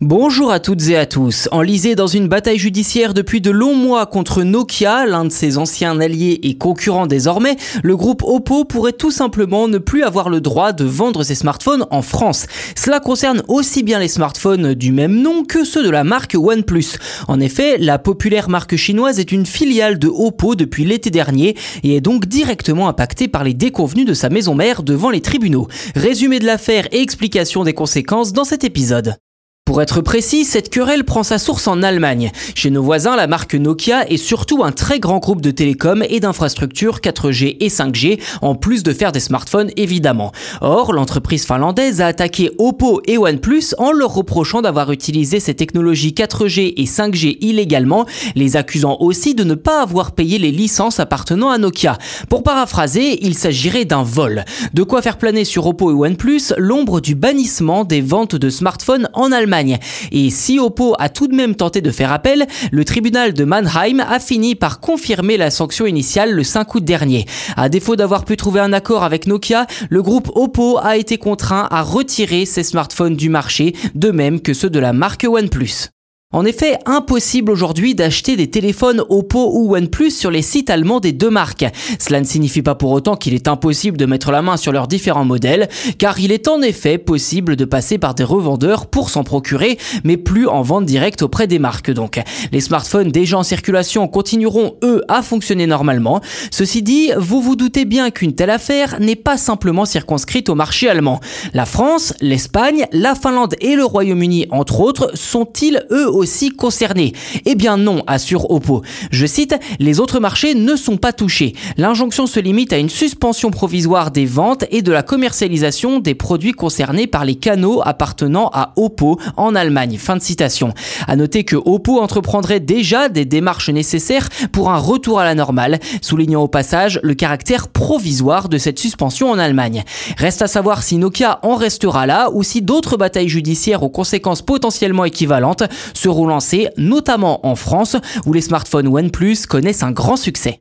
Bonjour à toutes et à tous. Enlisé dans une bataille judiciaire depuis de longs mois contre Nokia, l'un de ses anciens alliés et concurrents désormais, le groupe Oppo pourrait tout simplement ne plus avoir le droit de vendre ses smartphones en France. Cela concerne aussi bien les smartphones du même nom que ceux de la marque OnePlus. En effet, la populaire marque chinoise est une filiale de Oppo depuis l'été dernier et est donc directement impactée par les déconvenus de sa maison mère devant les tribunaux. Résumé de l'affaire et explication des conséquences dans cet épisode. Pour être précis, cette querelle prend sa source en Allemagne. Chez nos voisins, la marque Nokia est surtout un très grand groupe de télécoms et d'infrastructures 4G et 5G, en plus de faire des smartphones évidemment. Or, l'entreprise finlandaise a attaqué Oppo et OnePlus en leur reprochant d'avoir utilisé ces technologies 4G et 5G illégalement, les accusant aussi de ne pas avoir payé les licences appartenant à Nokia. Pour paraphraser, il s'agirait d'un vol. De quoi faire planer sur Oppo et OnePlus l'ombre du bannissement des ventes de smartphones en Allemagne. Et si Oppo a tout de même tenté de faire appel, le tribunal de Mannheim a fini par confirmer la sanction initiale le 5 août dernier. À défaut d'avoir pu trouver un accord avec Nokia, le groupe Oppo a été contraint à retirer ses smartphones du marché, de même que ceux de la marque OnePlus. En effet, impossible aujourd'hui d'acheter des téléphones Oppo ou OnePlus sur les sites allemands des deux marques. Cela ne signifie pas pour autant qu'il est impossible de mettre la main sur leurs différents modèles, car il est en effet possible de passer par des revendeurs pour s'en procurer, mais plus en vente directe auprès des marques donc. Les smartphones déjà en circulation continueront eux à fonctionner normalement. Ceci dit, vous vous doutez bien qu'une telle affaire n'est pas simplement circonscrite au marché allemand. La France, l'Espagne, la Finlande et le Royaume-Uni entre autres sont-ils eux aussi concernés Eh bien non, assure Oppo. Je cite, les autres marchés ne sont pas touchés. L'injonction se limite à une suspension provisoire des ventes et de la commercialisation des produits concernés par les canaux appartenant à Oppo en Allemagne. Fin de citation. À noter que Oppo entreprendrait déjà des démarches nécessaires pour un retour à la normale, soulignant au passage le caractère provisoire de cette suspension en Allemagne. Reste à savoir si Nokia en restera là ou si d'autres batailles judiciaires aux conséquences potentiellement équivalentes lancés, notamment en France, où les smartphones OnePlus connaissent un grand succès.